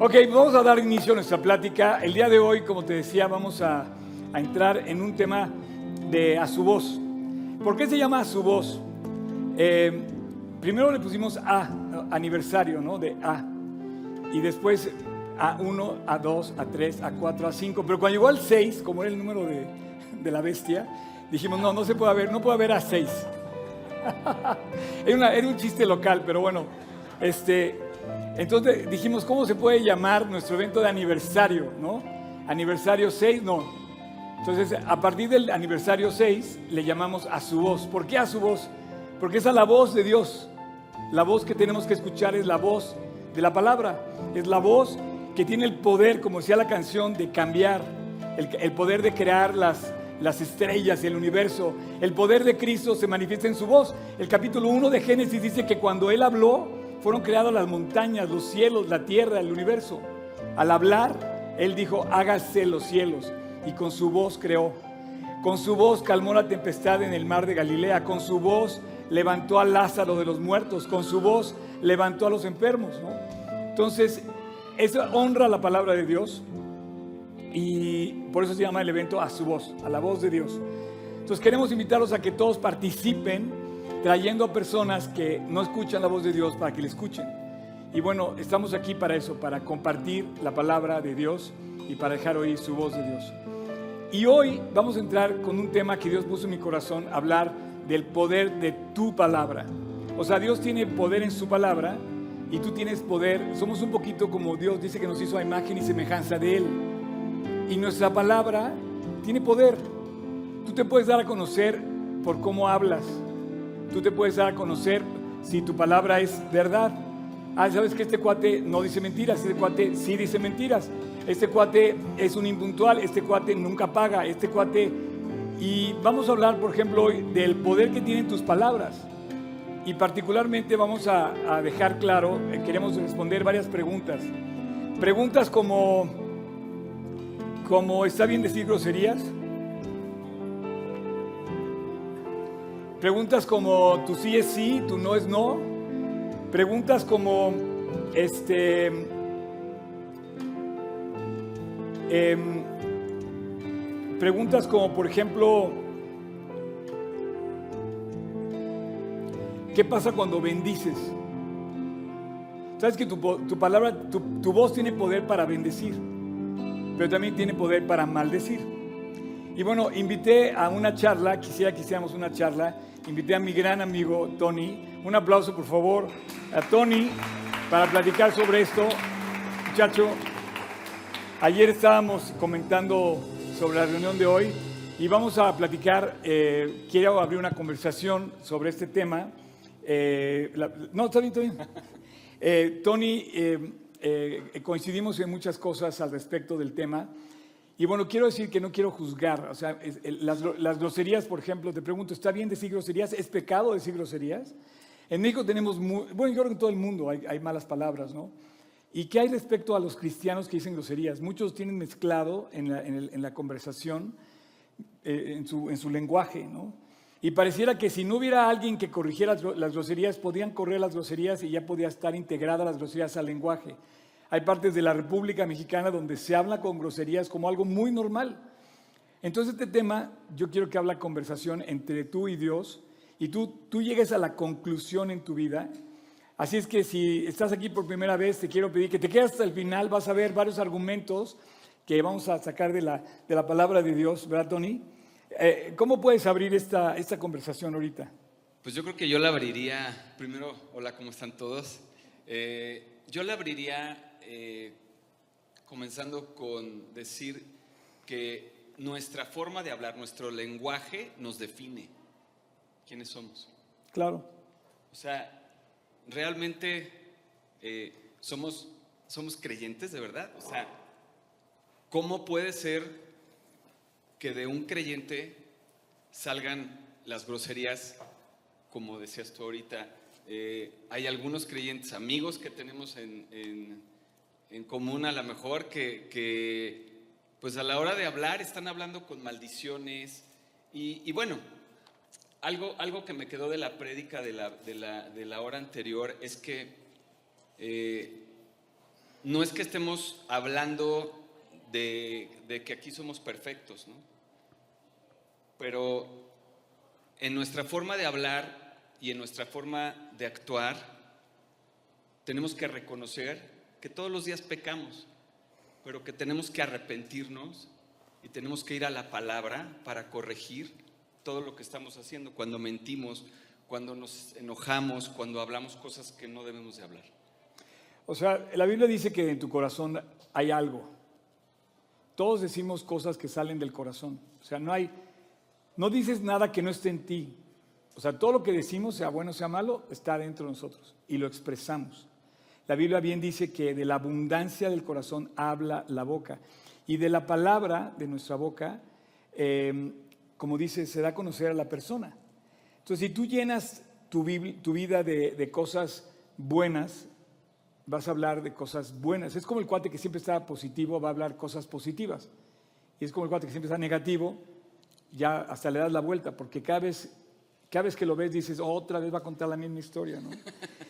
Ok, vamos a dar inicio a nuestra plática. El día de hoy, como te decía, vamos a, a entrar en un tema de a su voz. ¿Por qué se llama a su voz? Eh, primero le pusimos A, aniversario, ¿no? De A. Y después A1, A2, A3, A4, A5. Pero cuando llegó al 6, como era el número de, de la bestia, dijimos, no, no se puede haber, no puede haber A6. era, era un chiste local, pero bueno, este, entonces dijimos, ¿cómo se puede llamar nuestro evento de aniversario, no? Aniversario 6, no. Entonces, a partir del aniversario 6, le llamamos a su voz. ¿Por qué a su voz? Porque es a la voz de Dios. La voz que tenemos que escuchar es la voz de la palabra. Es la voz que tiene el poder, como decía la canción, de cambiar. El, el poder de crear las, las estrellas, el universo. El poder de Cristo se manifiesta en su voz. El capítulo 1 de Génesis dice que cuando Él habló, fueron creadas las montañas, los cielos, la tierra, el universo. Al hablar, Él dijo, hágase los cielos. Y con su voz creó. Con su voz calmó la tempestad en el mar de Galilea. Con su voz levantó a Lázaro de los muertos. Con su voz levantó a los enfermos. Entonces, eso honra la palabra de Dios. Y por eso se llama el evento a su voz, a la voz de Dios. Entonces queremos invitarlos a que todos participen trayendo a personas que no escuchan la voz de Dios para que le escuchen. Y bueno, estamos aquí para eso, para compartir la palabra de Dios y para dejar oír su voz de Dios. Y hoy vamos a entrar con un tema que Dios puso en mi corazón, hablar del poder de tu palabra. O sea, Dios tiene poder en su palabra y tú tienes poder. Somos un poquito como Dios dice que nos hizo a imagen y semejanza de Él. Y nuestra palabra tiene poder. Tú te puedes dar a conocer por cómo hablas. Tú te puedes dar a conocer si tu palabra es verdad. Ah, sabes que este cuate no dice mentiras, este cuate sí dice mentiras. Este cuate es un impuntual, este cuate nunca paga, este cuate... Y vamos a hablar, por ejemplo, hoy del poder que tienen tus palabras. Y particularmente vamos a, a dejar claro, eh, queremos responder varias preguntas. Preguntas como, como ¿está bien decir groserías? Preguntas como tu sí es sí, tu no es no. Preguntas como este em, preguntas como por ejemplo ¿qué pasa cuando bendices? Sabes que tu, palabra, tu voz tiene poder para bendecir, pero también tiene poder para maldecir. Y bueno, invité a una charla, quisiera que hiciéramos una charla, invité a mi gran amigo Tony. Un aplauso por favor a Tony para platicar sobre esto. Muchacho, ayer estábamos comentando sobre la reunión de hoy y vamos a platicar, eh, quiero abrir una conversación sobre este tema. Eh, la- no, está bien, está bien. Eh, Tony, eh, eh, coincidimos en muchas cosas al respecto del tema. Y bueno, quiero decir que no quiero juzgar. O sea, las, las groserías, por ejemplo, te pregunto, ¿está bien decir groserías? ¿Es pecado decir groserías? En México tenemos, mu- bueno, yo creo que en todo el mundo hay, hay malas palabras, ¿no? ¿Y qué hay respecto a los cristianos que dicen groserías? Muchos tienen mezclado en la, en el- en la conversación, eh, en, su, en su lenguaje, ¿no? Y pareciera que si no hubiera alguien que corrigiera las groserías, podían correr las groserías y ya podía estar integrada las groserías al lenguaje. Hay partes de la República Mexicana donde se habla con groserías como algo muy normal. Entonces este tema yo quiero que hable la conversación entre tú y Dios y tú, tú llegues a la conclusión en tu vida. Así es que si estás aquí por primera vez, te quiero pedir que te quedes hasta el final, vas a ver varios argumentos que vamos a sacar de la, de la palabra de Dios, ¿verdad, Tony? Eh, ¿Cómo puedes abrir esta, esta conversación ahorita? Pues yo creo que yo la abriría, primero, hola, ¿cómo están todos? Eh, yo la abriría eh, comenzando con decir que nuestra forma de hablar, nuestro lenguaje nos define quiénes somos. Claro. O sea, realmente eh, somos, somos creyentes de verdad. O sea, ¿cómo puede ser que de un creyente salgan las groserías, como decías tú ahorita? Eh, hay algunos creyentes, amigos que tenemos en, en- en común a lo mejor, que, pues a la hora de hablar están hablando con maldiciones. Y, y bueno, algo, algo que me quedó de la prédica de la, de la, de la hora anterior es que eh, no es que estemos hablando de, de que aquí somos perfectos, ¿no? Pero en nuestra forma de hablar y en nuestra forma de actuar, tenemos que reconocer que todos los días pecamos, pero que tenemos que arrepentirnos y tenemos que ir a la palabra para corregir todo lo que estamos haciendo, cuando mentimos, cuando nos enojamos, cuando hablamos cosas que no debemos de hablar. O sea, la Biblia dice que en tu corazón hay algo. Todos decimos cosas que salen del corazón. O sea, no hay, no dices nada que no esté en ti. O sea, todo lo que decimos, sea bueno, sea malo, está dentro de nosotros y lo expresamos. La Biblia bien dice que de la abundancia del corazón habla la boca y de la palabra de nuestra boca, eh, como dice, se da a conocer a la persona. Entonces, si tú llenas tu, vida de, cosas buenas, vas a hablar de cosas buenas. Es como el cuate que siempre está positivo, va a hablar cosas positivas. Y es como el cuate que siempre está negativo, ya hasta le das la vuelta, porque cada vez que lo ves dices, otra vez va a contar la misma historia, ¿no?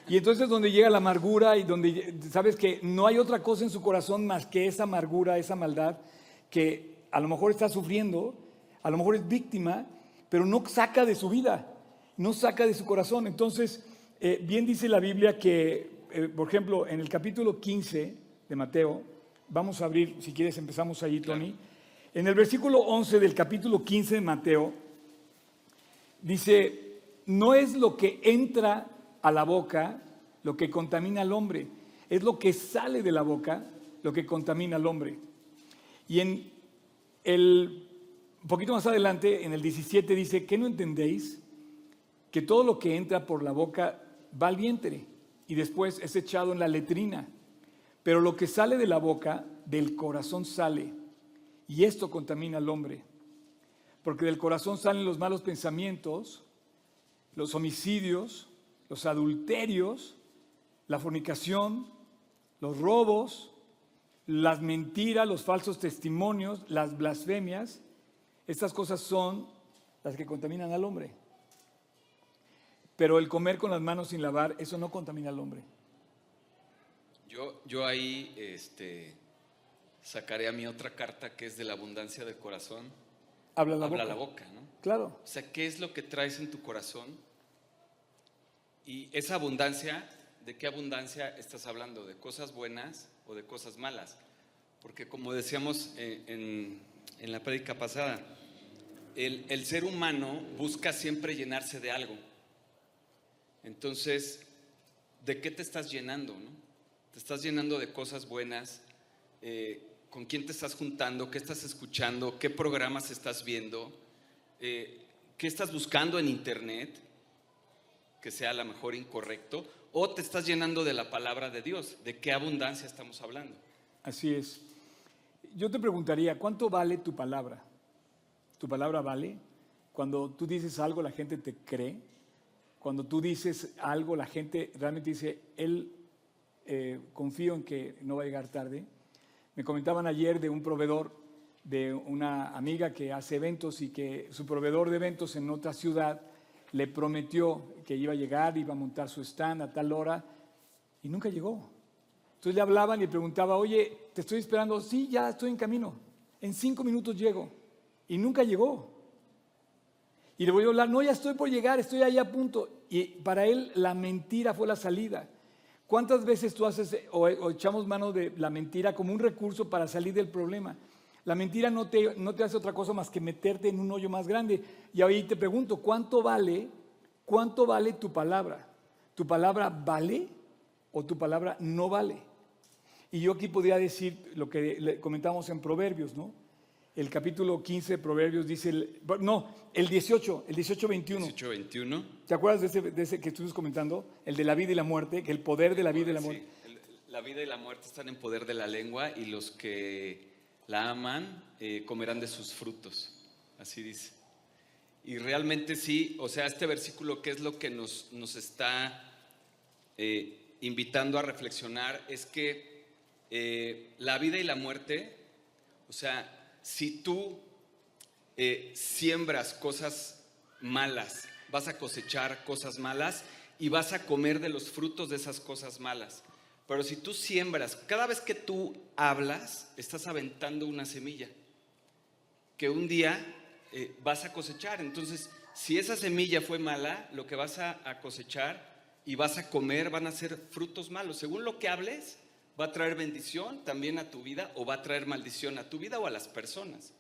Y entonces es donde llega la amargura y donde sabes que no hay otra cosa en su corazón más que esa amargura, esa maldad, que a lo mejor está sufriendo, a lo mejor es víctima, pero no saca de su vida no saca de su corazón. Entonces, eh, bien dice la Biblia que, eh, por ejemplo, en el capítulo 15 de Mateo, vamos a abrir, si quieres empezamos ahí, Tony, en el versículo 11 del capítulo 15 de Mateo, dice, no es lo que entra a la boca lo que contamina al hombre, es lo que sale de la boca lo que contamina al hombre. Y en el, un poquito más adelante, en el 17 dice, ¿qué no entendéis? que todo lo que entra por la boca va al vientre y después es echado en la letrina. Pero lo que sale de la boca, del corazón sale. Y esto contamina al hombre. Porque del corazón salen los malos pensamientos, los homicidios, los adulterios, la fornicación, los robos, las mentiras, los falsos testimonios, las blasfemias. Estas cosas son las que contaminan al hombre. Pero el comer con las manos sin lavar, eso no contamina al hombre. Yo, yo ahí este, sacaré a mi otra carta que es de la abundancia del corazón. Habla la Habla boca. la boca, ¿no? Claro. O sea, ¿qué es lo que traes en tu corazón? Y esa abundancia, ¿de qué abundancia estás hablando? ¿De cosas buenas o de cosas malas? Porque como decíamos eh, en, la prédica pasada, el, ser humano busca siempre llenarse de algo. Entonces, ¿de qué te estás llenando? ¿Te estás llenando de cosas buenas? Eh, ¿Con quién te estás juntando? ¿Qué estás escuchando? ¿Qué programas estás viendo? Eh, ¿Qué estás buscando en internet? Que sea a lo mejor incorrecto. ¿O te estás llenando de la palabra de Dios? ¿De qué abundancia estamos hablando? Así es. Yo te preguntaría, ¿cuánto vale tu palabra? ¿Tu palabra vale? Cuando tú dices algo, la gente te cree. Cuando tú dices algo, la gente realmente dice, él eh, confío en que no va a llegar tarde. Me comentaban ayer de un proveedor, de una amiga que hace eventos y que su proveedor de eventos en otra ciudad le prometió que iba a llegar, iba a montar su stand a tal hora y nunca llegó. Entonces le hablaban y le preguntaba, oye, te estoy esperando, sí, ya estoy en camino, en cinco minutos llego. Y nunca llegó. Y le voy a hablar, no, ya estoy por llegar, estoy ahí a punto. Y para él la mentira fue la salida. ¿Cuántas veces tú haces o, echamos mano de la mentira como un recurso para salir del problema? La mentira no te, no te hace otra cosa más que meterte en un hoyo más grande. Y ahí te pregunto, ¿cuánto vale, cuánto vale tu palabra? ¿Tu palabra vale o tu palabra no vale? Y yo aquí podría decir lo que comentamos en Proverbios, ¿no? el capítulo 15 de Proverbios dice, el, no, el 18, el 18, 21. 18, 21. ¿Te acuerdas de ese, de ese, que estuvimos comentando? El de la vida y la muerte, que el poder de la vida y la muerte. Sí, la vida y la muerte están en poder de la lengua y los que la aman eh, comerán de sus frutos. Así dice. Y realmente sí, o sea, este versículo, ¿qué es lo que nos, nos está eh, invitando a reflexionar? Es que eh, la vida y la muerte, o sea, si tú siembras cosas malas, vas a cosechar cosas malas y vas a comer de los frutos de esas cosas malas. Pero si tú siembras, cada vez que tú hablas, estás aventando una semilla que un día eh, vas a cosechar. Entonces, si esa semilla fue mala, lo que vas a, cosechar y vas a comer van a ser frutos malos. Según lo que hables, va a traer bendición también a tu vida o va a traer maldición a tu vida o a las personas.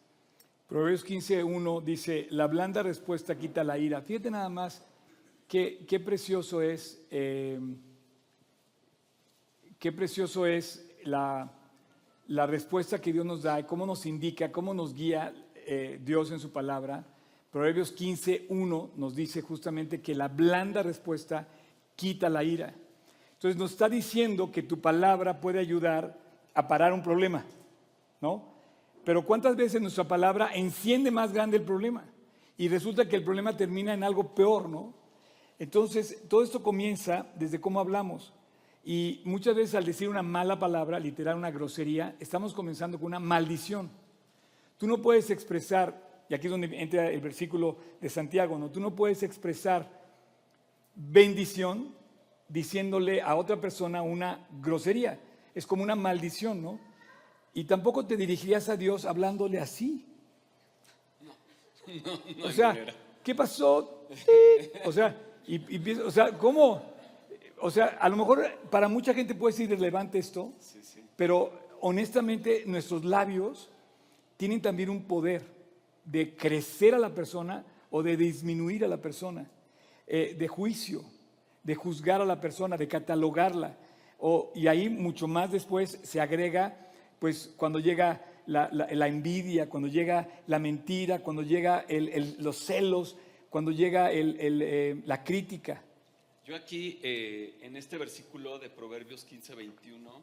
Proverbios 15.1 dice, la blanda respuesta quita la ira. Fíjate nada más qué, qué precioso es, eh, qué precioso es la, la respuesta que Dios nos da, cómo nos indica, cómo nos guía eh, Dios en su palabra. Proverbios 15.1 nos dice justamente que la blanda respuesta quita la ira. Entonces nos está diciendo que tu palabra puede ayudar a parar un problema, ¿no? Pero ¿cuántas veces nuestra palabra enciende más grande el problema? Y resulta que el problema termina en algo peor, ¿no? Entonces, todo esto comienza desde cómo hablamos. Y muchas veces al decir una mala palabra, literal una grosería, estamos comenzando con una maldición. Tú no puedes expresar, y aquí es donde entra el versículo de Santiago, ¿no? Tú no puedes expresar bendición diciéndole a otra persona una grosería. Es como una maldición, ¿no? Y tampoco te dirigirías a Dios hablándole así. o sea, ¿qué pasó? O sea, y, o sea, ¿cómo? O sea, a lo mejor para mucha gente puede ser irrelevante esto, pero honestamente nuestros labios tienen también un poder de crecer a la persona o de disminuir a la persona, eh, de juicio, de juzgar a la persona, de catalogarla. O, y ahí mucho más después se agrega pues cuando llega la, envidia, cuando llega la mentira, cuando llega los celos, cuando llega eh, la crítica. Yo aquí, eh, en este versículo de Proverbios 15, 21,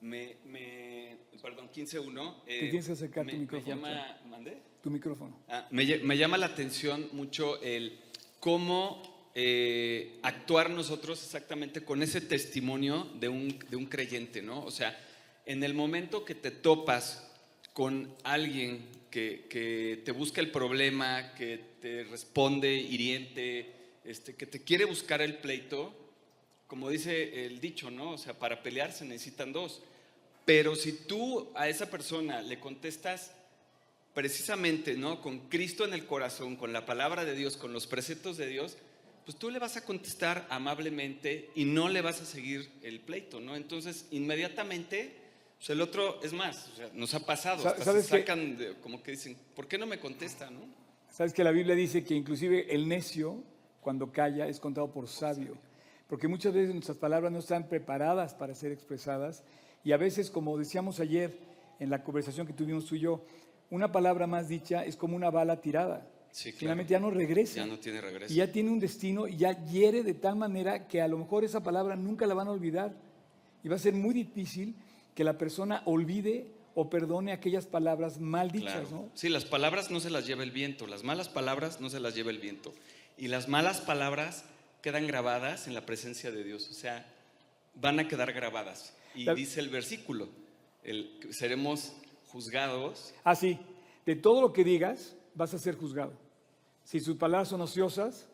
me, me perdón, 15, 1. Eh, Te tienes que acercar tu micrófono. Me llama, ¿mandé? Tu micrófono. Ah, me, me, llama la atención mucho el cómo actuar nosotros exactamente con ese testimonio de un, de un creyente, ¿no? O sea, en el momento que te topas con alguien que, te busca el problema, que te responde hiriente, este, que te quiere buscar el pleito, como dice el dicho, ¿no? O sea, para pelear se necesitan dos. Pero si tú a esa persona le contestas precisamente, ¿no? Con Cristo en el corazón, con la palabra de Dios, con los preceptos de Dios, pues tú le vas a contestar amablemente y no le vas a seguir el pleito, ¿no? Entonces, inmediatamente o el otro, es más, nos ha pasado, se sacan como que dicen, ¿por qué no me contesta? No? Sabes que la Biblia dice que inclusive el necio, cuando calla, es contado por sabio. Porque muchas veces nuestras palabras no están preparadas para ser expresadas. Y a veces, como decíamos ayer en la conversación que tuvimos tú y yo, una palabra más dicha es como una bala tirada. Finalmente ya no regresa. Ya no tiene regreso. Y ya tiene un destino y ya hiere de tal manera que a lo mejor esa palabra nunca la van a olvidar. Y va a ser muy difícil que la persona olvide o perdone aquellas palabras mal dichas, ¿no? Sí, las palabras no se las lleva el viento, las malas palabras no se las lleva el viento. Y las malas palabras quedan grabadas en la presencia de Dios, o sea, van a quedar grabadas. Y dice el versículo, el, seremos juzgados. Ah, sí, de todo lo que digas vas a ser juzgado. Si sus palabras son ociosas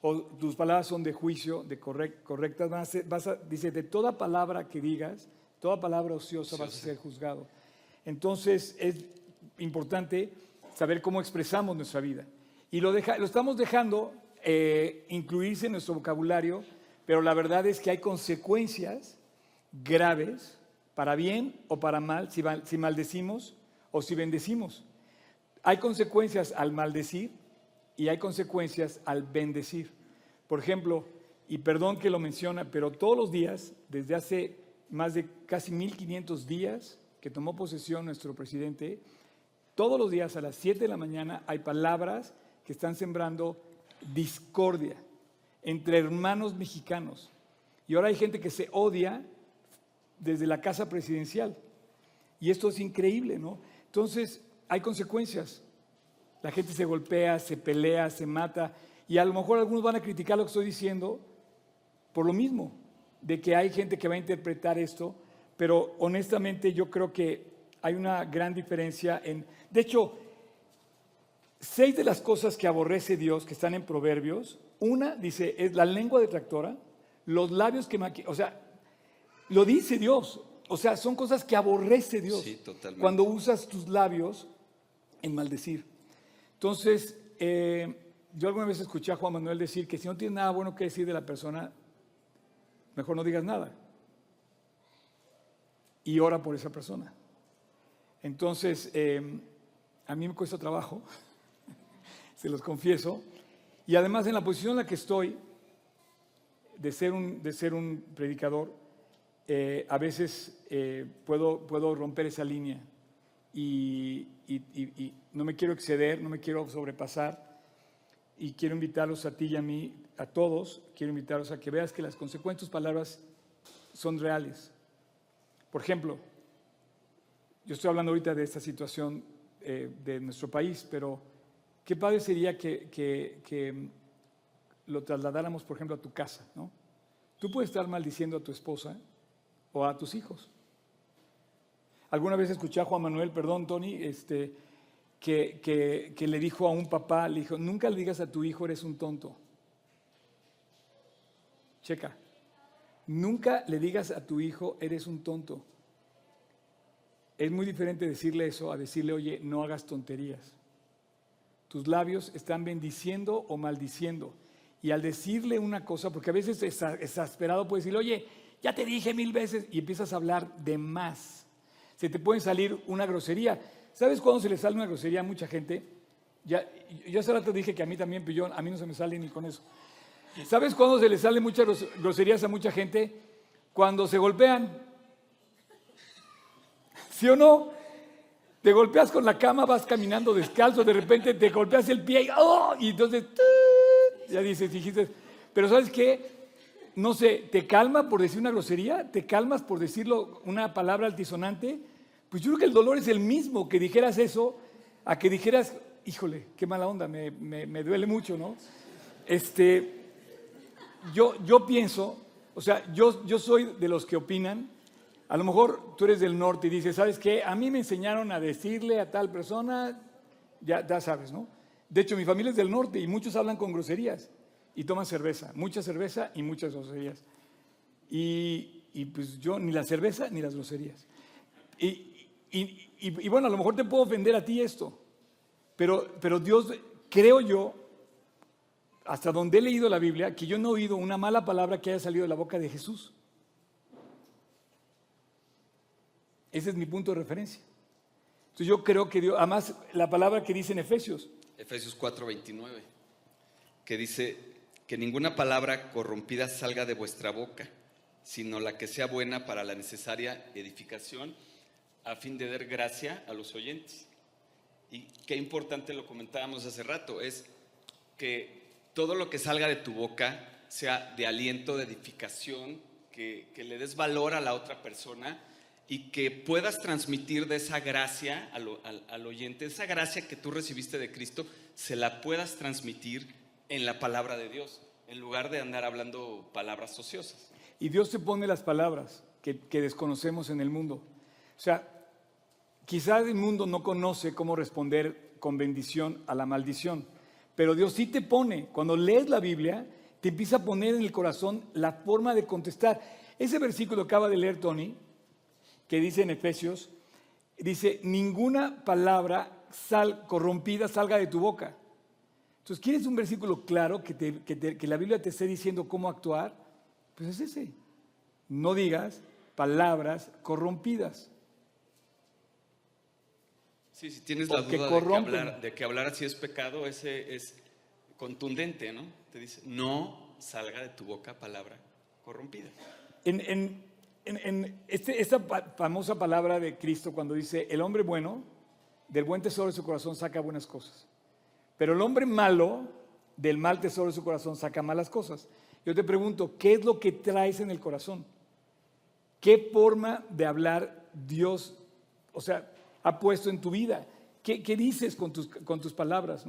o tus palabras son de juicio, de correctas, van a ser, vas a, dice, de toda palabra que digas, Toda palabra ociosa va a ser juzgado. Entonces es importante saber cómo expresamos nuestra vida. Y lo, lo estamos dejando eh, incluirse en nuestro vocabulario, pero la verdad es que hay consecuencias graves, para bien o para mal, si, si maldecimos o si bendecimos. Hay consecuencias al maldecir y hay consecuencias al bendecir. Por ejemplo, y perdón que lo menciona, pero todos los días, desde hace más de casi 1500 días que tomó posesión nuestro presidente, todos los días a las 7 de la mañana hay palabras que están sembrando discordia entre hermanos mexicanos. Y ahora hay gente que se odia desde la casa presidencial. Y esto es increíble, ¿no? Entonces, hay consecuencias. La gente se golpea, se pelea, se mata. Y a lo mejor algunos van a criticar lo que estoy diciendo por lo mismo de que hay gente que va a interpretar esto, pero honestamente yo creo que hay una gran diferencia en... De hecho, seis de las cosas que aborrece Dios, que están en Proverbios, una dice, es la lengua detractora, los labios que... O sea, Lo dice Dios. O sea, son cosas que aborrece Dios. Sí, totalmente. Cuando usas tus labios en maldecir. Entonces, eh, yo alguna vez escuché a Juan Manuel decir que si no tienes nada bueno que decir de la persona, mejor no digas nada. Y ora por esa persona. Entonces, eh, a mí me cuesta trabajo, se los confieso. Y además en la posición en la que estoy, de ser un, de ser un predicador, eh, a veces eh, puedo, puedo romper esa línea y, y, no me quiero exceder, no me quiero sobrepasar y quiero invitarlos a ti y a mí, a todos, quiero invitarlos a que veas que las consecuencias palabras son reales. Por ejemplo, yo estoy hablando ahorita de esta situación eh, de nuestro país, pero qué padre sería que, que, que, lo trasladáramos, por ejemplo, a tu casa, ¿no? Tú puedes estar maldiciendo a tu esposa o a tus hijos. Alguna vez escuché a Juan Manuel, perdón, Tony, este, que, que, que, le dijo a un papá, le dijo, nunca le digas a tu hijo eres un tonto. Checa, nunca le digas a tu hijo eres un tonto. Es muy diferente decirle eso a decirle, oye, no hagas tonterías. Tus labios están bendiciendo o maldiciendo. Y al decirle una cosa, porque a veces exasperado puede decirle, oye, ya te dije mil veces, y empiezas a hablar de más. Se te puede salir una grosería. ¿Sabes cuándo se le sale una grosería a mucha gente? Ya, yo hace rato dije que a mí también, pero a mí no se me sale ni con eso. ¿Sabes cuándo se le salen muchas groserías a mucha gente? Cuando se golpean. ¿Sí o no? Te golpeas con la cama, vas caminando descalzo, de repente te golpeas el pie y, ¡oh! y entonces ya dices, dijiste, pero ¿sabes qué? No sé, ¿te calma por decir una grosería? ¿Te calmas por decirlo una palabra altisonante? Pues yo creo que el dolor es el mismo que dijeras eso a que dijeras, híjole, qué mala onda, me, me, duele mucho, ¿no? Este, yo, yo pienso, o sea, yo, yo soy de los que opinan, a lo mejor tú eres del norte y dices, ¿sabes qué? A mí me enseñaron a decirle a tal persona, ya, ya sabes, ¿no? De hecho, mi familia es del norte y muchos hablan con groserías y toman cerveza, mucha cerveza y muchas groserías. Y, pues yo ni la cerveza ni las groserías. Y, y, y, bueno, a lo mejor te puedo ofender a ti esto, pero, pero Dios, creo yo, hasta donde he leído la Biblia, que yo no he oído una mala palabra que haya salido de la boca de Jesús. Ese es mi punto de referencia. Entonces yo creo que Dios, además la palabra que dice en Efesios, Efesios 4:29, que dice que ninguna palabra corrompida salga de vuestra boca, sino la que sea buena para la necesaria edificación a fin de dar gracia a los oyentes. Y qué importante lo comentábamos hace rato, es que todo lo que salga de tu boca sea de aliento, de edificación, que, que le des valor a la otra persona y que puedas transmitir de esa gracia al, oyente, esa gracia que tú recibiste de Cristo, se la puedas transmitir en la palabra de Dios, en lugar de andar hablando palabras ociosas. Y Dios te pone las palabras que, desconocemos en el mundo. O sea, quizás el mundo no conoce cómo responder con bendición a la maldición, pero Dios sí te pone, cuando lees la Biblia, te empieza a poner en el corazón la forma de contestar. Ese versículo acaba de leer Tony, que dice en Efesios, dice, ninguna palabra sal, corrompida salga de tu boca. Entonces, ¿quieres un versículo claro que, que, la Biblia te esté diciendo cómo actuar? Pues es ese. No digas palabras corrompidas. Sí, si tienes la duda de que, hablar, de que, hablar, así es pecado, ese es contundente, ¿no? Te dice, no salga de tu boca palabra corrompida. En, en, en, este, esta famosa palabra de Cristo cuando dice, el hombre bueno, del buen tesoro de su corazón saca buenas cosas. Pero el hombre malo, del mal tesoro de su corazón saca malas cosas. Yo te pregunto, ¿qué es lo que traes en el corazón? ¿Qué forma de hablar Dios, o sea, ha puesto en tu vida? ¿Qué, dices con tus, palabras?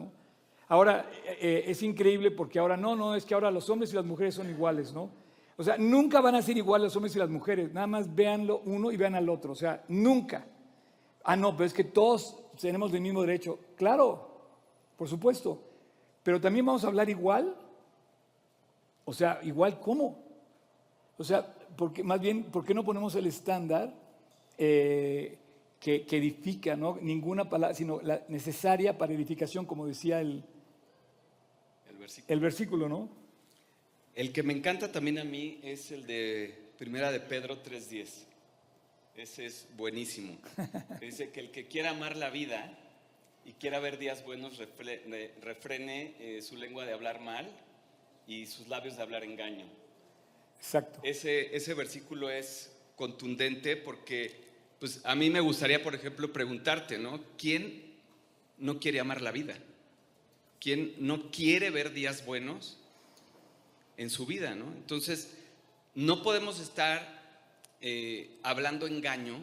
Ahora, eh, eh, es increíble porque ahora no, no, es que ahora los hombres y las mujeres son iguales, ¿no? O sea, nunca van a ser iguales los hombres y las mujeres. Nada más véanlo uno y vean al otro. O sea, nunca. Ah, no, pero es que todos tenemos el mismo derecho. Claro, por supuesto. Pero también vamos a hablar igual. O sea, igual cómo. O sea, porque, más bien, ¿por qué no ponemos el estándar eh, que, que edifica, ¿no? Ninguna palabra, sino la necesaria para edificación, como decía el, El versículo. el versículo, ¿no? El que me encanta también a mí es el de Primera de Pedro 3.10. Ese es buenísimo. Dice que el que quiera amar la vida y quiera ver días buenos, refre- re- refrene eh, su lengua de hablar mal y sus labios de hablar engaño. Exacto. Ese, ese versículo es contundente porque pues, a mí me gustaría, por ejemplo, preguntarte, ¿no? ¿Quién no quiere amar la vida? ¿Quién no quiere ver días buenos en su vida, ¿no? Entonces, no podemos estar eh, hablando engaño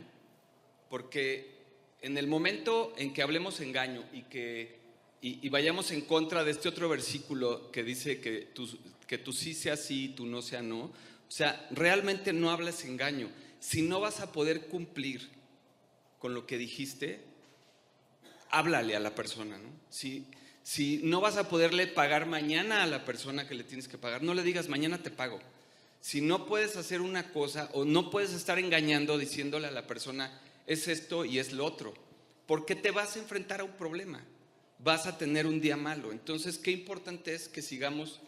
porque en el momento en que hablemos engaño y que y, vayamos en contra de este otro versículo que dice que tú, que tú sí sea sí y tú no sea no, o sea, realmente no hablas engaño. Si no vas a poder cumplir con lo que dijiste, háblale a la persona, ¿no? Si, si no vas a poderle pagar mañana a la persona que le tienes que pagar, no le digas mañana te pago. Si no puedes hacer una cosa o no puedes estar engañando diciéndole a la persona es esto y es lo otro, porque te vas a enfrentar a un problema, vas a tener un día malo. Entonces, qué importante es que sigamos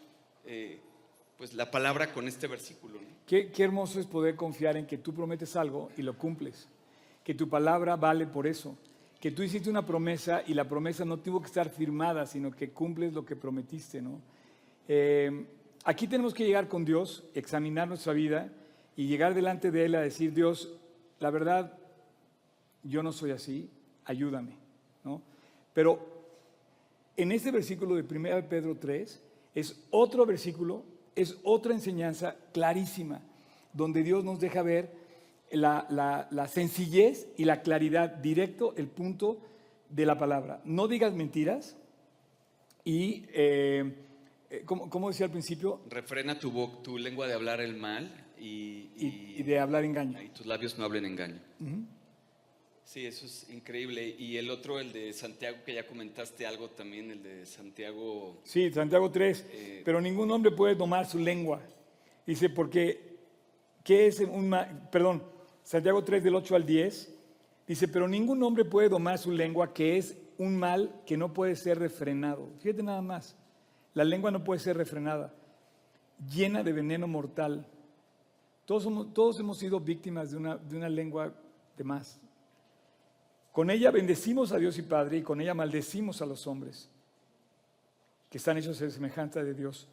eh, pues la palabra con este versículo. qué hermoso es poder confiar en que tú prometes algo y lo cumples, que tu palabra vale por eso, que tú hiciste una promesa y la promesa no tuvo que estar firmada, sino que cumples lo que prometiste, ¿no? Eh, aquí tenemos que llegar con Dios, examinar nuestra vida y llegar delante de Él a decir, Dios, la verdad, yo no soy así, ayúdame, ¿no? Pero en este versículo de 1 Pedro 3 es otro versículo, es otra enseñanza clarísima, donde Dios nos deja ver la, la- la sencillez y la claridad, directo el punto de la palabra. No digas mentiras y, eh, eh, ¿cómo, cómo decía al principio? Refrena tu, tu lengua de hablar el mal y, Y, de hablar engaño. y tus labios no hablen engaño. Sí, eso es increíble. Y el otro, el de Santiago, que ya comentaste algo también, el de Santiago. Sí, Santiago 3. Eh, pero ningún hombre puede domar su lengua. Dice, porque, ¿qué es un ma- Perdón, Santiago 3 del 8 al 10. Dice, pero ningún hombre puede domar su lengua, que es un mal que no puede ser refrenado. Fíjate nada más. La lengua no puede ser refrenada. Llena de veneno mortal. Todos, todos hemos sido víctimas de una, de una lengua de más. Con ella bendecimos a Dios y Padre y con ella maldecimos a los hombres que están hechos en semejanza de Dios.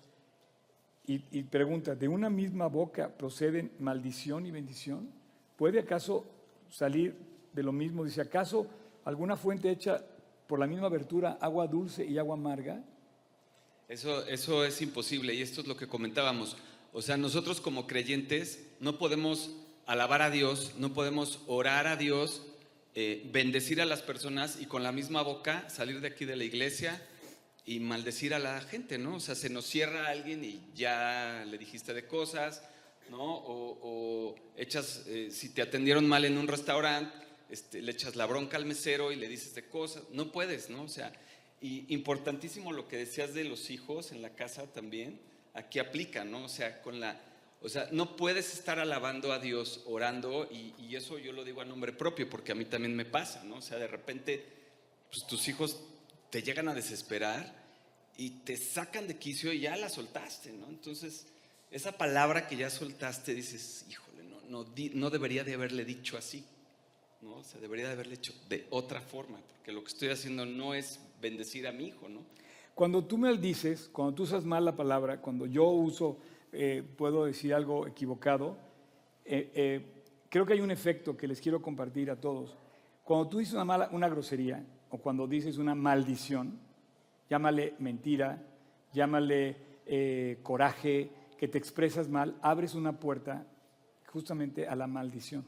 Y, y pregunta, ¿de una misma boca proceden maldición y bendición? ¿Puede acaso salir de lo mismo? Dice, ¿acaso alguna fuente hecha por la misma abertura agua dulce y agua amarga? Eso, eso es imposible y esto es lo que comentábamos. O sea, nosotros como creyentes no podemos alabar a Dios, no podemos orar a Dios, eh, bendecir a las personas y con la misma boca salir de aquí de la iglesia y maldecir a la gente, ¿no? O sea, se nos cierra a alguien y ya le dijiste de cosas, ¿no? O, o echas, eh, si te atendieron mal en un restaurante, este, le echas la bronca al mesero y le dices de cosas. No puedes, ¿no? O sea, y importantísimo lo que decías de los hijos en la casa también, aquí aplica, ¿no? O sea, con la, o sea, no puedes estar alabando a Dios, orando, y, y eso yo lo digo a nombre propio, porque a mí también me pasa, ¿no? O sea, de repente, pues tus hijos te llegan a desesperar y te sacan de quicio y ya la soltaste, ¿no? Entonces, esa palabra que ya soltaste, dices, híjole, no, no, no debería de haberle dicho así, ¿no? O sea, debería de haberle hecho de otra forma, porque lo que estoy haciendo no es bendecir a mi hijo, ¿no? Cuando tú maldices, cuando tú usas mal la palabra, cuando yo uso, eh, puedo decir algo equivocado, eh, eh, creo que hay un efecto que les quiero compartir a todos. Cuando tú dices una, mala, una grosería o cuando dices una maldición, llámale mentira, llámale eh, coraje, que te expresas mal, abres una puerta justamente a la maldición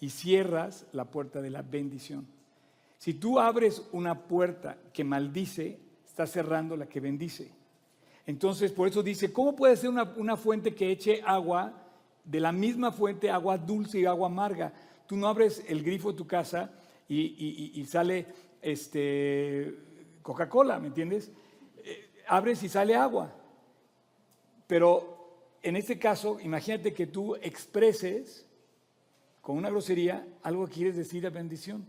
y cierras la puerta de la bendición. Si tú abres una puerta que maldice, estás cerrando la que bendice. Entonces, por eso dice, ¿cómo puede ser una, una fuente que eche agua, de la misma fuente, agua dulce y agua amarga? Tú no abres el grifo de tu casa y, y- sale este, Coca-Cola, ¿me entiendes? Eh, abres y sale agua. Pero en este caso, imagínate que tú expreses con una grosería algo que quieres decir de bendición.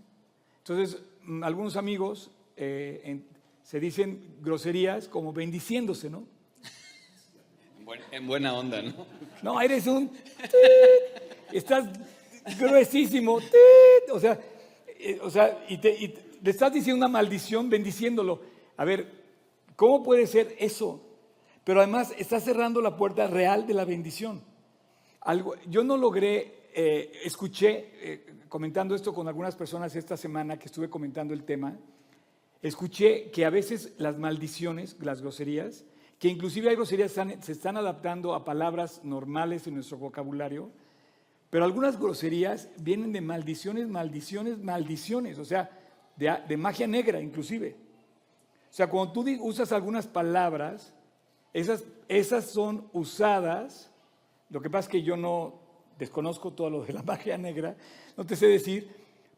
Entonces, mm, algunos amigos eh, en- se dicen groserías como bendiciéndose, ¿no? En buen- En buena onda, ¿no? No, eres un... estás gruesísimo. o sea, eh, o sea y, te- y te- le estás diciendo una maldición bendiciéndolo. A ver, ¿cómo puede ser eso? Pero además estás cerrando la puerta real de la bendición. Algo, yo no logré, eh, escuché, eh, comentando esto con algunas personas esta semana que estuve comentando el tema, escuché que a veces las maldiciones, las groserías, que inclusive hay groserías que se están adaptando a palabras normales en nuestro vocabulario, pero algunas groserías vienen de maldiciones, maldiciones, maldiciones, o sea, de, de magia negra inclusive. O sea, cuando tú usas algunas palabras, esas, esas son usadas, lo que pasa es que yo no desconozco todo lo de la magia negra, no te sé decir,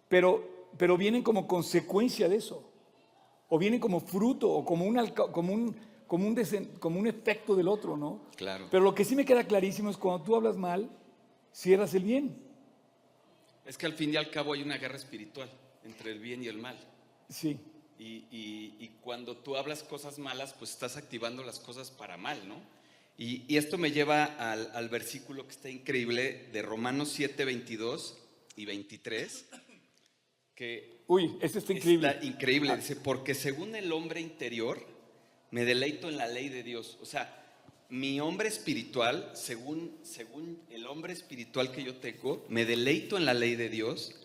pero, pero vienen como consecuencia de eso, o vienen como fruto, o como un, como un, como un, desen- como un efecto del otro, ¿no? Claro. Pero lo que sí me queda clarísimo es cuando tú hablas mal, cierras el bien. Es que al fin y al cabo hay una guerra espiritual entre el bien y el mal. Sí. Y, y- y cuando tú hablas cosas malas, pues estás activando las cosas para mal, ¿no? Y, y esto me lleva al, al versículo que está increíble de Romanos 7, 22 y 23, que Uy, este está increíble. Está increíble. Dice, porque según el hombre interior, me deleito en la ley de Dios. O sea, mi hombre espiritual, según, según el hombre espiritual que yo tengo, me deleito en la ley de Dios,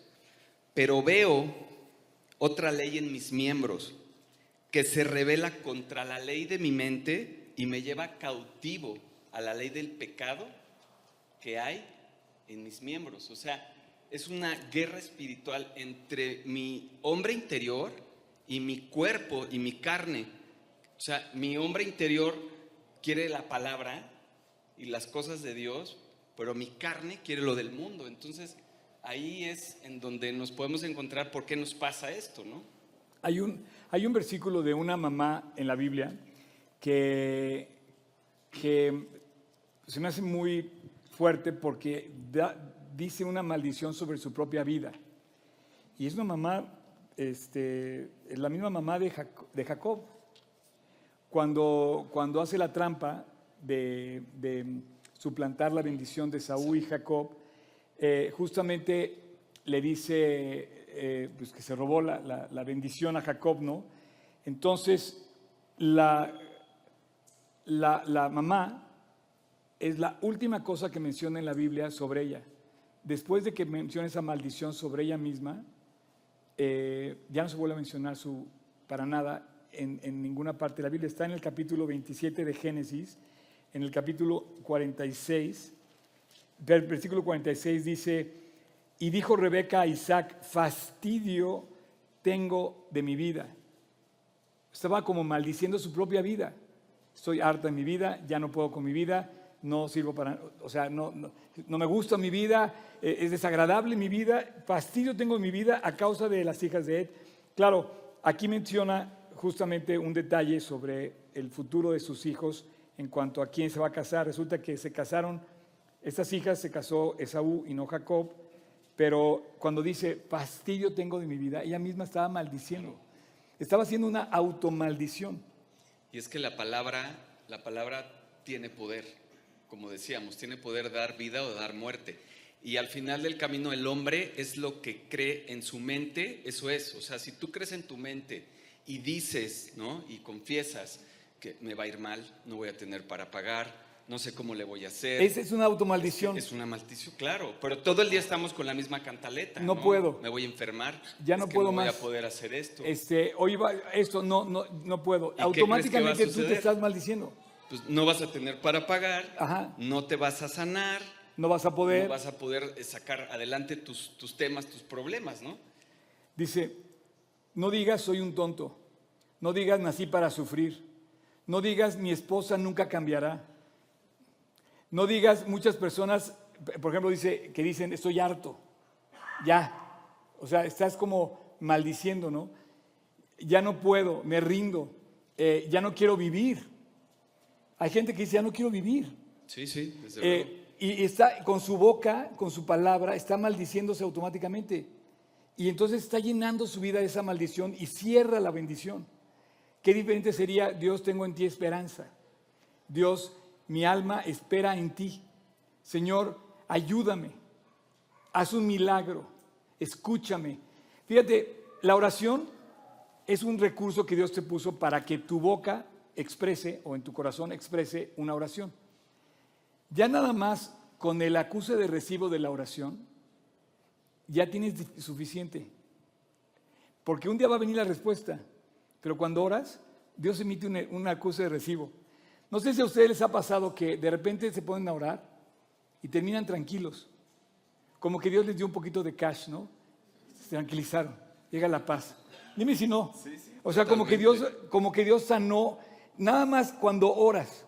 pero veo otra ley en mis miembros que se revela contra la ley de mi mente y me lleva cautivo a la ley del pecado que hay en mis miembros. O sea, es una guerra espiritual entre mi hombre interior y mi cuerpo y mi carne. O sea, mi hombre interior quiere la palabra y las cosas de Dios, pero mi carne quiere lo del mundo. Entonces, ahí es en donde nos podemos encontrar por qué nos pasa esto, ¿no? Hay un, hay un versículo de una mamá en la Biblia que, que se me hace muy fuerte porque dice una maldición sobre su propia vida. Y es una mamá, este, es la misma mamá de Jac- de Jacob. Cuando, cuando hace la trampa de suplantar la bendición de Saúl y Jacob, eh, justamente le dice eh, pues que se robó la, la- bendición a Jacob, ¿no? Entonces, la, la, la mamá es la última cosa que menciona en la Biblia sobre ella. Después de que menciona esa maldición sobre ella misma, eh, ya no se vuelve a mencionar su, para nada en, en ninguna parte de la Biblia. Está en el capítulo 27 de Génesis, en el capítulo 46, ver- versículo 46 dice, y dijo Rebeca a Isaac, fastidio tengo de mi vida. Estaba como maldiciendo su propia vida. Estoy harta de mi vida, ya no puedo con mi vida, no sirvo para, o sea, no, no, no me gusta mi vida, eh, es desagradable mi vida, fastidio tengo en mi vida a causa de las hijas de Ed. Claro, aquí menciona justamente un detalle sobre el futuro de sus hijos en cuanto a quién se va a casar. Resulta que se casaron, estas hijas se casó Esaú y no Jacob, pero cuando dice fastidio tengo de mi vida, ella misma estaba maldiciendo. Estaba haciendo una automaldición. Y es que la palabra, la palabra tiene poder, como decíamos, tiene poder dar vida o dar muerte. Y al final del camino el hombre es lo que cree en su mente, eso es. O sea, si tú crees en tu mente y dices, ¿no? Y confiesas que me va a ir mal, no voy a tener para pagar, no sé cómo le voy a hacer. Esa es una automaldición. Es una maldición, claro, pero todo el día estamos con la misma cantaleta. No puedo. Me voy a enfermar. Ya es no que puedo no voy más. a poder hacer esto. Este, hoy va, esto no, no, no puedo. Automáticamente tú te estás maldiciendo. Pues no vas a tener para pagar, Ajá. no te vas a sanar, No vas a poder. no vas a poder eh, sacar adelante tus, tus temas, tus problemas, ¿no? Dice, no digas soy un tonto. No digas nací para sufrir. No digas mi esposa nunca cambiará. No digas muchas personas, por ejemplo, dice que dicen estoy harto. Ya. O sea, estás como maldiciendo, ¿no? Ya no puedo, me rindo. eh, ya no quiero vivir. Hay gente que dice ya no quiero vivir. Sí, sí, desde Eh, luego. y está con su boca, con su palabra, está maldiciéndose automáticamente. Y entonces está llenando su vida de esa maldición y cierra la bendición. Qué diferente sería, Dios, tengo en ti esperanza. Dios, mi alma espera en ti. Señor, ayúdame. Haz un milagro. Escúchame. Fíjate, la oración es un recurso que Dios te puso para que tu boca exprese o en tu corazón exprese una oración. Ya nada más con el acuse de recibo de la oración, ya tienes suficiente. Porque un día va a venir la respuesta, pero cuando oras, Dios emite un, un acuse de recibo. No sé si a ustedes les ha pasado que de repente se ponen a orar y terminan tranquilos. Como que Dios les dio un poquito de cash, ¿no? Se tranquilizaron, llega la paz. Dime si no. o sea, como que, Dios, como que Dios sanó, nada más cuando oras.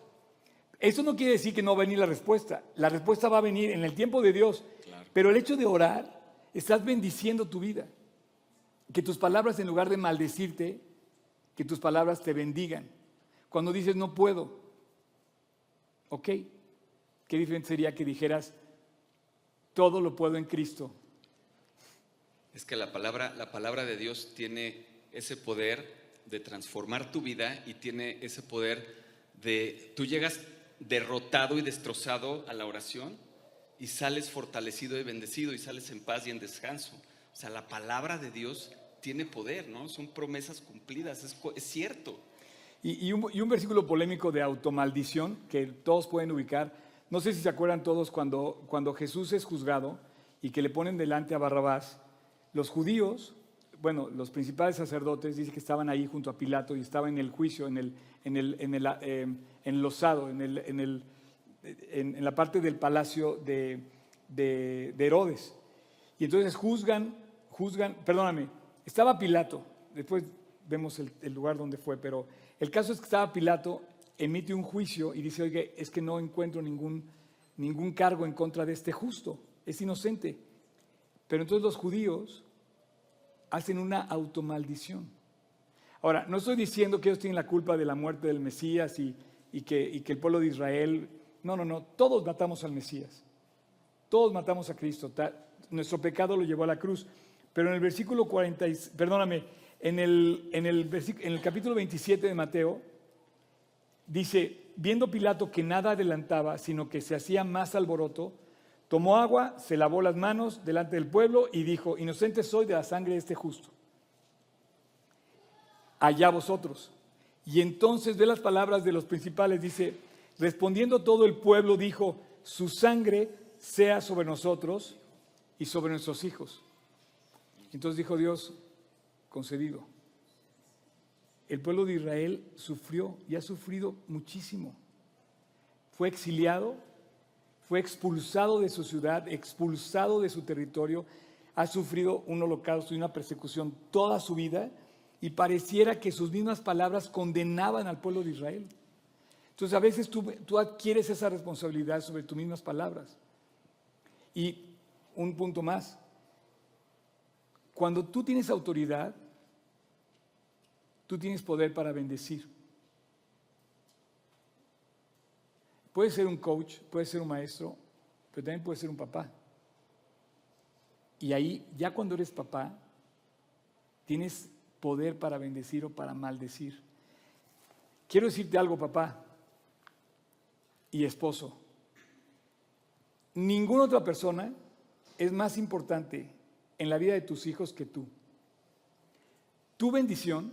Eso no quiere decir que no va a venir la respuesta. La respuesta va a venir en el tiempo de Dios. Claro. Pero el hecho de orar, estás bendiciendo tu vida. Que tus palabras, en lugar de maldecirte, que tus palabras te bendigan. Cuando dices no puedo, ok, qué diferente sería que dijeras todo lo puedo en Cristo. Es que la palabra, la palabra de Dios tiene ese poder de transformar tu vida y tiene ese poder de, tú llegas derrotado y destrozado a la oración y sales fortalecido y bendecido y sales en paz y en descanso. O sea, la palabra de Dios tiene poder, ¿no? Son promesas cumplidas, es, cierto. Y, y un, y un versículo polémico de automaldición que todos pueden ubicar. No sé si se acuerdan todos cuando, cuando Jesús es juzgado y que le ponen delante a Barrabás. Los judíos, bueno, los principales sacerdotes, dice que estaban ahí junto a Pilato y estaban en el juicio, en el, en el, en el, eh, enlosado, en, el, en, el, en, en la parte del palacio de, de, de Herodes. Y entonces juzgan, juzgan, perdóname, estaba Pilato, después vemos el lugar donde fue, pero el caso es que estaba Pilato, emite un juicio y dice, oye, es que no encuentro ningún, ningún cargo en contra de este justo, es inocente. Pero entonces los judíos hacen una automaldición. Ahora, no estoy diciendo que ellos tienen la culpa de la muerte del Mesías y, y que, y que el pueblo de Israel, no, no, no, todos matamos al Mesías, todos matamos a Cristo, nuestro pecado lo llevó a la cruz, pero en el versículo 40, y- perdóname, en el, en, el en el capítulo 27 de Mateo, dice, viendo Pilato que nada adelantaba, sino que se hacía más alboroto, tomó agua, se lavó las manos delante del pueblo y dijo, inocente soy de la sangre de este justo. Allá vosotros. Y entonces ve las palabras de los principales, dice, respondiendo todo el pueblo, dijo, su sangre sea sobre nosotros y sobre nuestros hijos. Entonces dijo Dios, concedido. El pueblo de Israel sufrió y ha sufrido muchísimo. Fue exiliado, fue expulsado de su ciudad, expulsado de su territorio, ha sufrido un holocausto y una persecución toda su vida y pareciera que sus mismas palabras condenaban al pueblo de Israel. Entonces a veces tú, tú adquieres esa responsabilidad sobre tus mismas palabras. Y un punto más, cuando tú tienes autoridad, tú tienes poder para bendecir. Puedes ser un coach, puedes ser un maestro, pero también puedes ser un papá. Y ahí, ya cuando eres papá, tienes poder para bendecir o para maldecir. Quiero decirte algo, papá y esposo. Ninguna otra persona es más importante en la vida de tus hijos que tú. Tu bendición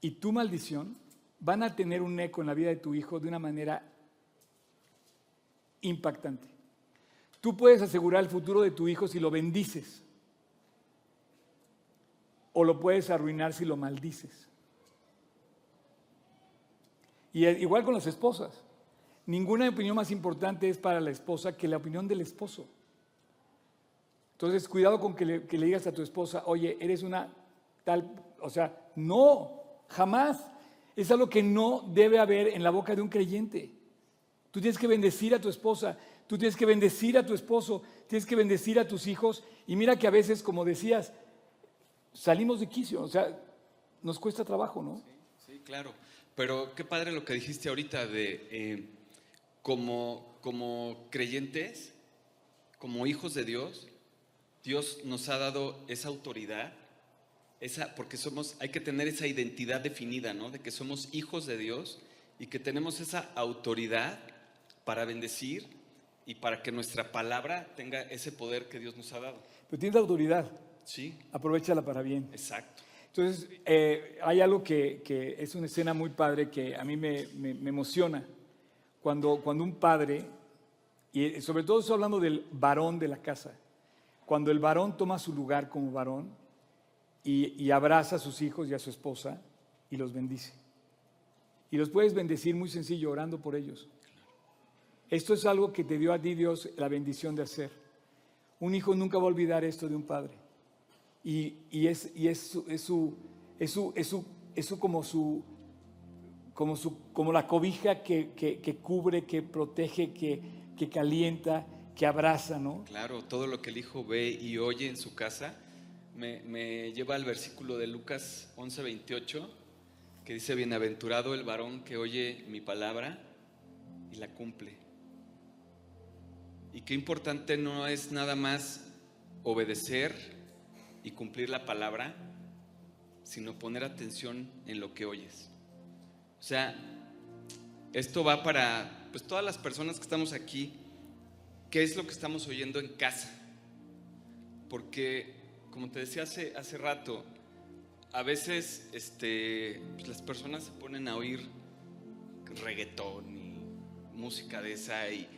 y tu maldición van a tener un eco en la vida de tu hijo de una manera impactante. Tú puedes asegurar el futuro de tu hijo si lo bendices o lo puedes arruinar si lo maldices. Y igual con las esposas. Ninguna opinión más importante es para la esposa que la opinión del esposo. Entonces, cuidado con que le, que le digas a tu esposa, oye, eres una tal, o sea, no, jamás. Es algo que no debe haber en la boca de un creyente. Tú tienes que bendecir a tu esposa, tú tienes que bendecir a tu esposo, tienes que bendecir a tus hijos. Y mira que a veces, como decías, salimos de quicio, o sea, nos cuesta trabajo, ¿no? Sí, claro. Pero qué padre lo que dijiste ahorita de eh, como, como creyentes, como hijos de Dios, Dios nos ha dado esa autoridad, esa, porque somos, hay que tener esa identidad definida, ¿no? De que somos hijos de Dios y que tenemos esa autoridad para bendecir y para que nuestra palabra tenga ese poder que Dios nos ha dado. Pero tienes autoridad, Sí, aprovechala para bien. exacto. Entonces, eh, hay algo que, que es una escena muy padre que a mí me, me- me emociona. Cuando, cuando un padre, y sobre todo estoy hablando del varón de la casa, cuando el varón toma su lugar como varón y, abraza a sus hijos y a su esposa y los bendice. Y los puedes bendecir muy sencillo, orando por ellos. Esto es algo que te dio a ti Dios la bendición de hacer. Un hijo nunca va a olvidar esto de un padre. Y, y es, y es, es, su, es, su, es, su, es su como su como, su, como la cobija que, que, que cubre, que protege, que, que calienta, que abraza, ¿no? Claro, todo lo que el hijo ve y oye en su casa me, lleva al versículo de Lucas 11:28 que dice, bienaventurado el varón que oye mi palabra y la cumple. Y qué importante no es nada más obedecer y cumplir la palabra, sino poner atención en lo que oyes. O sea, esto va para pues, todas las personas que estamos aquí. ¿Qué es lo que estamos oyendo en casa? Porque, como te decía hace, hace rato, a veces este, pues, las personas se ponen a oír reggaetón y música de esa y,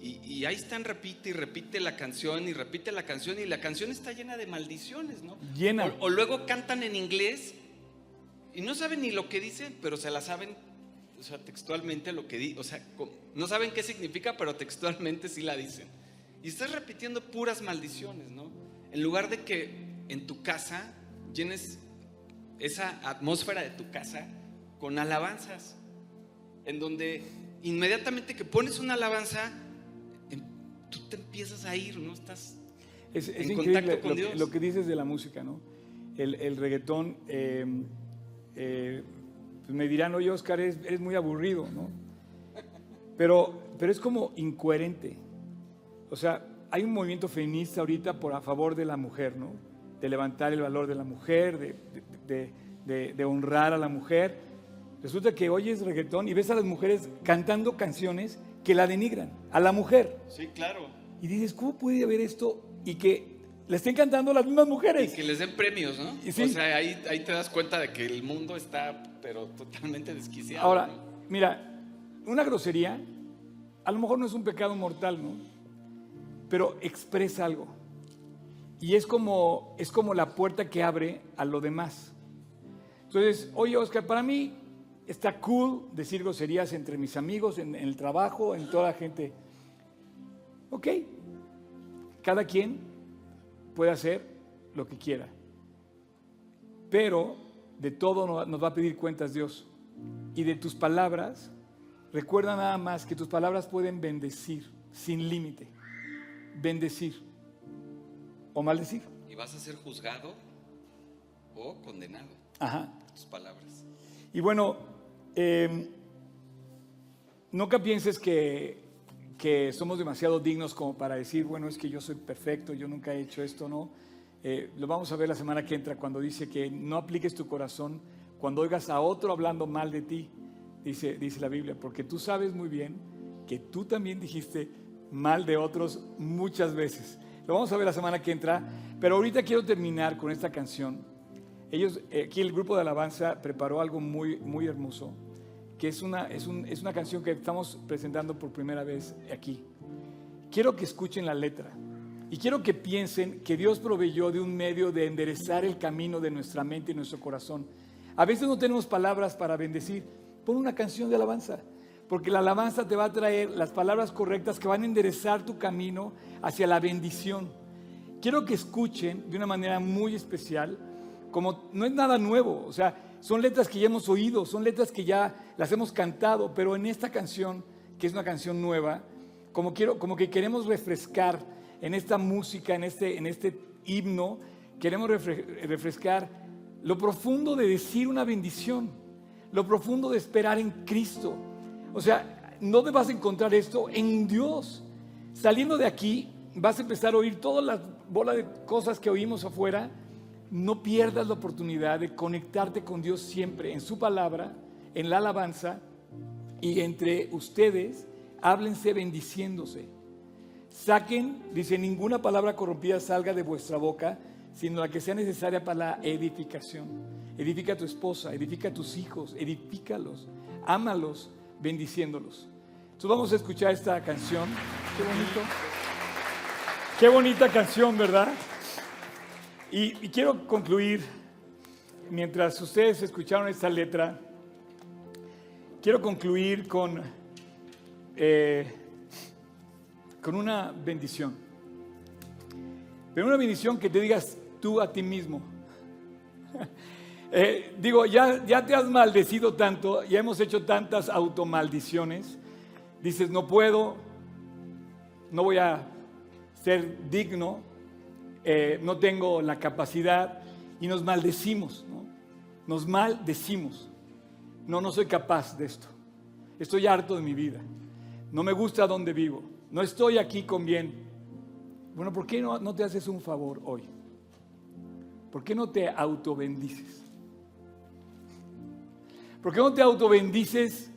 y, y ahí están, repite y repite la canción y repite la canción y la canción está llena de maldiciones, ¿no? Llena. O, o luego cantan en inglés y no saben ni lo que dicen, pero se la saben, o sea, textualmente lo que di, o sea, no saben qué significa, pero textualmente sí la dicen. Y estás repitiendo puras maldiciones, ¿no? En lugar de que en tu casa llenes esa atmósfera de tu casa con alabanzas, en donde inmediatamente que pones una alabanza, em- tú te empiezas a ir, ¿no? Estás Es, es En increíble contacto con lo, Dios. lo que dices de la música, ¿no? El, el reggaetón, eh, eh, pues me dirán, oye, Oscar, eres, eres muy aburrido, ¿no? Pero, pero es como incoherente. O sea, hay un movimiento feminista ahorita por a favor de la mujer, ¿no? De levantar el valor de la mujer, de, de- de- de honrar a la mujer. Resulta que oyes reggaetón y ves a las mujeres cantando canciones que la denigran, a la mujer. Sí, claro. Y dices, ¿cómo puede haber esto y que le estén cantando las mismas Y mujeres? que les den premios, ¿no? Y sí. O sea, ahí, ahí te das cuenta de que el mundo está, pero totalmente desquiciado. Ahora, ¿no? mira, una grosería a lo mejor no es un pecado mortal, ¿no? Pero expresa algo. Y es como, es como la puerta que abre a lo demás. Entonces, oye, Oscar, para mí está cool decir groserías entre mis amigos, en, en el trabajo, en toda la gente. Ok, cada quien puede hacer lo que quiera. Pero de todo no- nos va a pedir cuentas Dios. Y de tus palabras, recuerda nada más que tus palabras pueden bendecir sin límite. Bendecir o maldecir. Y vas a ser juzgado o condenado Ajá. tus palabras. Y bueno, eh, nunca pienses que, que somos demasiado dignos como para decir, bueno, es que yo soy perfecto, yo nunca he hecho esto, ¿no? Eh, lo vamos a ver la semana que entra cuando dice que no apliques tu corazón cuando oigas a otro hablando mal de ti, dice, dice la Biblia, porque tú sabes muy bien que tú también dijiste mal de otros muchas veces. Lo vamos a ver la semana que entra, pero ahorita quiero terminar con esta canción. Ellos, eh, aquí el grupo de alabanza preparó algo muy, muy hermoso, que es una, es, un- es una canción que estamos presentando por primera vez aquí. Quiero que escuchen la letra y quiero que piensen que Dios proveyó de un medio de enderezar el camino de nuestra mente y nuestro corazón. A veces no tenemos palabras para bendecir. Pon una canción de alabanza, porque la alabanza te va a traer las palabras correctas que van a enderezar tu camino hacia la bendición. Quiero que escuchen de una manera muy especial, como no es nada nuevo, o sea, son letras que ya hemos oído, son letras que ya las hemos cantado, pero en esta canción, que es una canción nueva, como, quiero, como que queremos refrescar en esta música, en este, en este himno, queremos refre- refrescar lo profundo de decir una bendición, lo profundo de esperar en Cristo. O sea, ¿dónde vas a encontrar esto? En Dios. Saliendo de aquí, vas a empezar a oír todas las bolas de cosas que oímos afuera. No pierdas la oportunidad de conectarte con Dios siempre en su palabra, en la alabanza y entre ustedes, háblense bendiciéndose. Saquen, dice, ninguna palabra corrompida salga de vuestra boca, sino la que sea necesaria para la edificación. Edifica a tu esposa, edifica a tus hijos, edifícalos, ámalos, bendiciéndolos. Entonces vamos a escuchar esta canción. Qué bonito. Qué bonita canción, ¿verdad? Y, y quiero concluir, mientras ustedes escucharon esta letra, quiero concluir con, eh, con una bendición. Pero una bendición que te digas tú a ti mismo. Eh, digo, ya, ya te has maldecido tanto, ya hemos hecho tantas automaldiciones. Dices, no puedo, no voy a ser digno, eh, no tengo la capacidad y nos maldecimos, ¿no? Nos maldecimos. No, no soy capaz de esto. Estoy harto de mi vida. No me gusta donde vivo. No estoy aquí con bien. Bueno, ¿por qué no, no te haces un favor hoy? ¿Por qué no te autobendices? ¿Por qué no te autobendices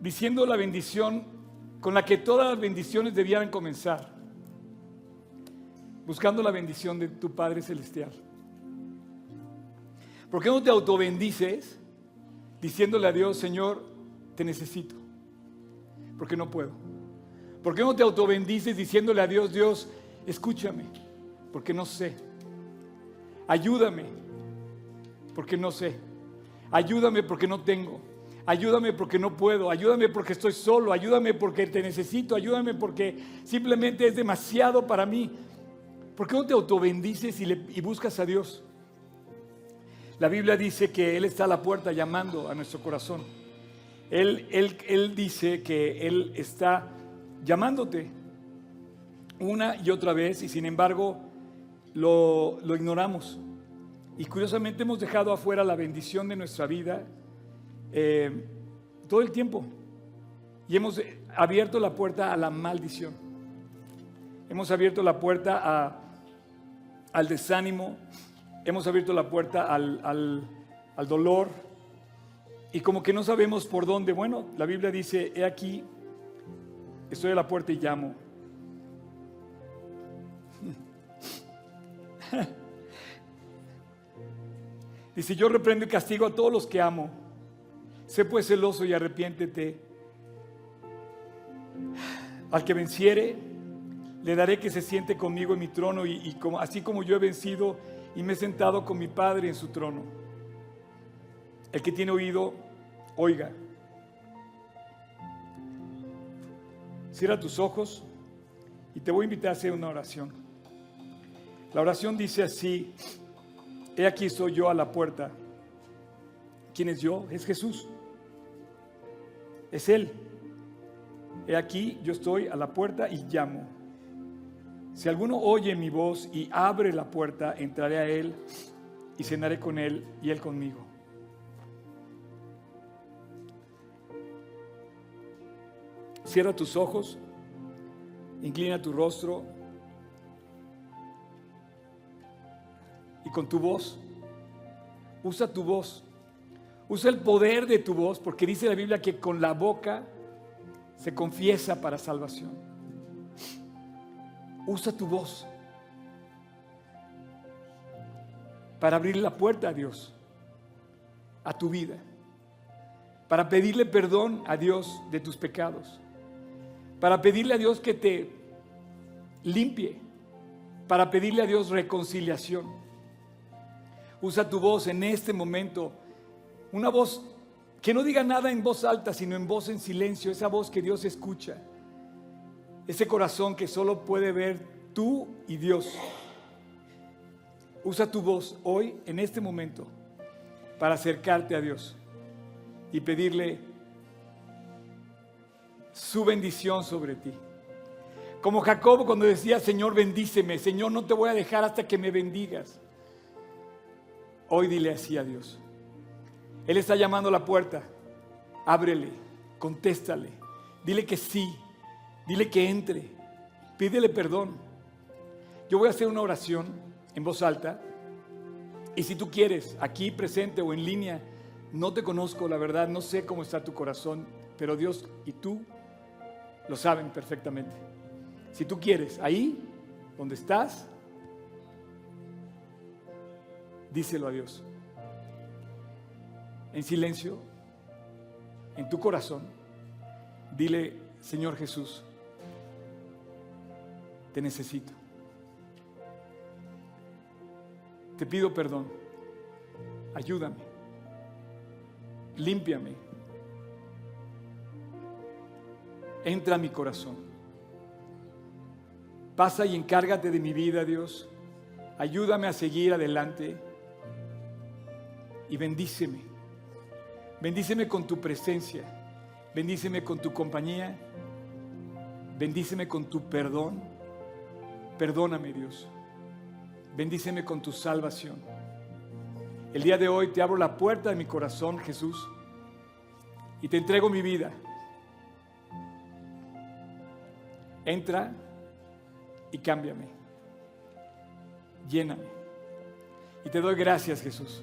diciendo la bendición con la que todas las bendiciones debieran comenzar? Buscando la bendición de tu Padre Celestial. ¿Por qué no te autobendices diciéndole a Dios, Señor, te necesito? Porque no puedo. ¿Por qué no te autobendices diciéndole a Dios, Dios, escúchame? Porque no sé. Ayúdame porque no sé. Ayúdame porque no tengo. Ayúdame porque no puedo. Ayúdame porque estoy solo. Ayúdame porque te necesito. Ayúdame porque simplemente es demasiado para mí. ¿Por qué no te autobendices y, y buscas a Dios? La Biblia dice que Él está a la puerta llamando a nuestro corazón. Él, él, él dice que Él está llamándote una y otra vez y sin embargo lo, lo ignoramos. Y curiosamente hemos dejado afuera la bendición de nuestra vida eh, todo el tiempo. Y hemos abierto la puerta a la maldición. Hemos abierto la puerta al desánimo. Hemos abierto la puerta al, al dolor. Y como que no sabemos por dónde. Bueno, la Biblia dice, he aquí, estoy a la puerta y llamo. Dice, yo reprendo y castigo a todos los que amo. Sé pues celoso y arrepiéntete. Al que venciere, le daré que se siente conmigo en mi trono y, así como yo he vencido y me he sentado con mi Padre en su trono. El que tiene oído, oiga. Cierra tus ojos y te voy a invitar a hacer una oración. La oración dice así, He aquí soy yo a la puerta. ¿Quién es yo? Es Jesús. Es Él. He aquí yo estoy a la puerta y llamo. Si alguno oye mi voz y abre la puerta, entraré a Él y cenaré con Él y Él conmigo. Cierra tus ojos, inclina tu rostro y con tu voz. Usa tu voz. Usa el poder de tu voz, porque dice la Biblia que con la boca se confiesa para salvación. Usa tu voz para abrir la puerta a Dios, a tu vida, para pedirle perdón a Dios de tus pecados, para pedirle a Dios que te limpie, para pedirle a Dios reconciliación. Usa tu voz en este momento. Una voz que no diga nada en voz alta, sino en voz en silencio. Esa voz que Dios escucha. Ese corazón que solo puede ver tú y Dios. Usa tu voz hoy, en este momento, para acercarte a Dios y pedirle su bendición sobre ti. Como Jacob cuando decía, Señor, bendíceme, Señor, no te voy a dejar hasta que me bendigas. Hoy dile así a Dios. Él está llamando a la puerta. ábrele, contéstale, dile que sí, dile que entre, pídele perdón. Yo voy a hacer una oración en voz alta y si tú quieres, aquí presente o en línea, no te conozco, la verdad, no sé cómo está tu corazón, pero Dios y tú lo saben perfectamente. Si tú quieres, ahí donde estás, díselo a Dios. En silencio, en tu corazón, dile, Señor Jesús, te necesito. Te pido perdón. Ayúdame. Límpiame. Entra a mi corazón. Pasa y encárgate de mi vida, Dios. Ayúdame a seguir adelante. Y bendíceme. Bendíceme con tu presencia. Bendíceme con tu compañía. Bendíceme con tu perdón. Perdóname, Dios. Bendíceme con tu salvación. El día de hoy te abro la puerta de mi corazón, Jesús, y te entrego mi vida. Entra y cámbiame. Lléname. Y te doy gracias, Jesús.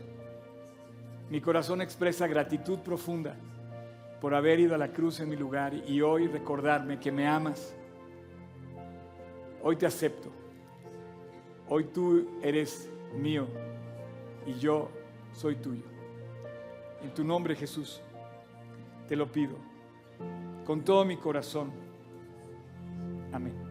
Mi corazón expresa gratitud profunda por haber ido a la cruz en mi lugar y hoy recordarme que me amas. Hoy te acepto. Hoy tú eres mío y yo soy tuyo. En tu nombre, Jesús, te lo pido con todo mi corazón. Amén.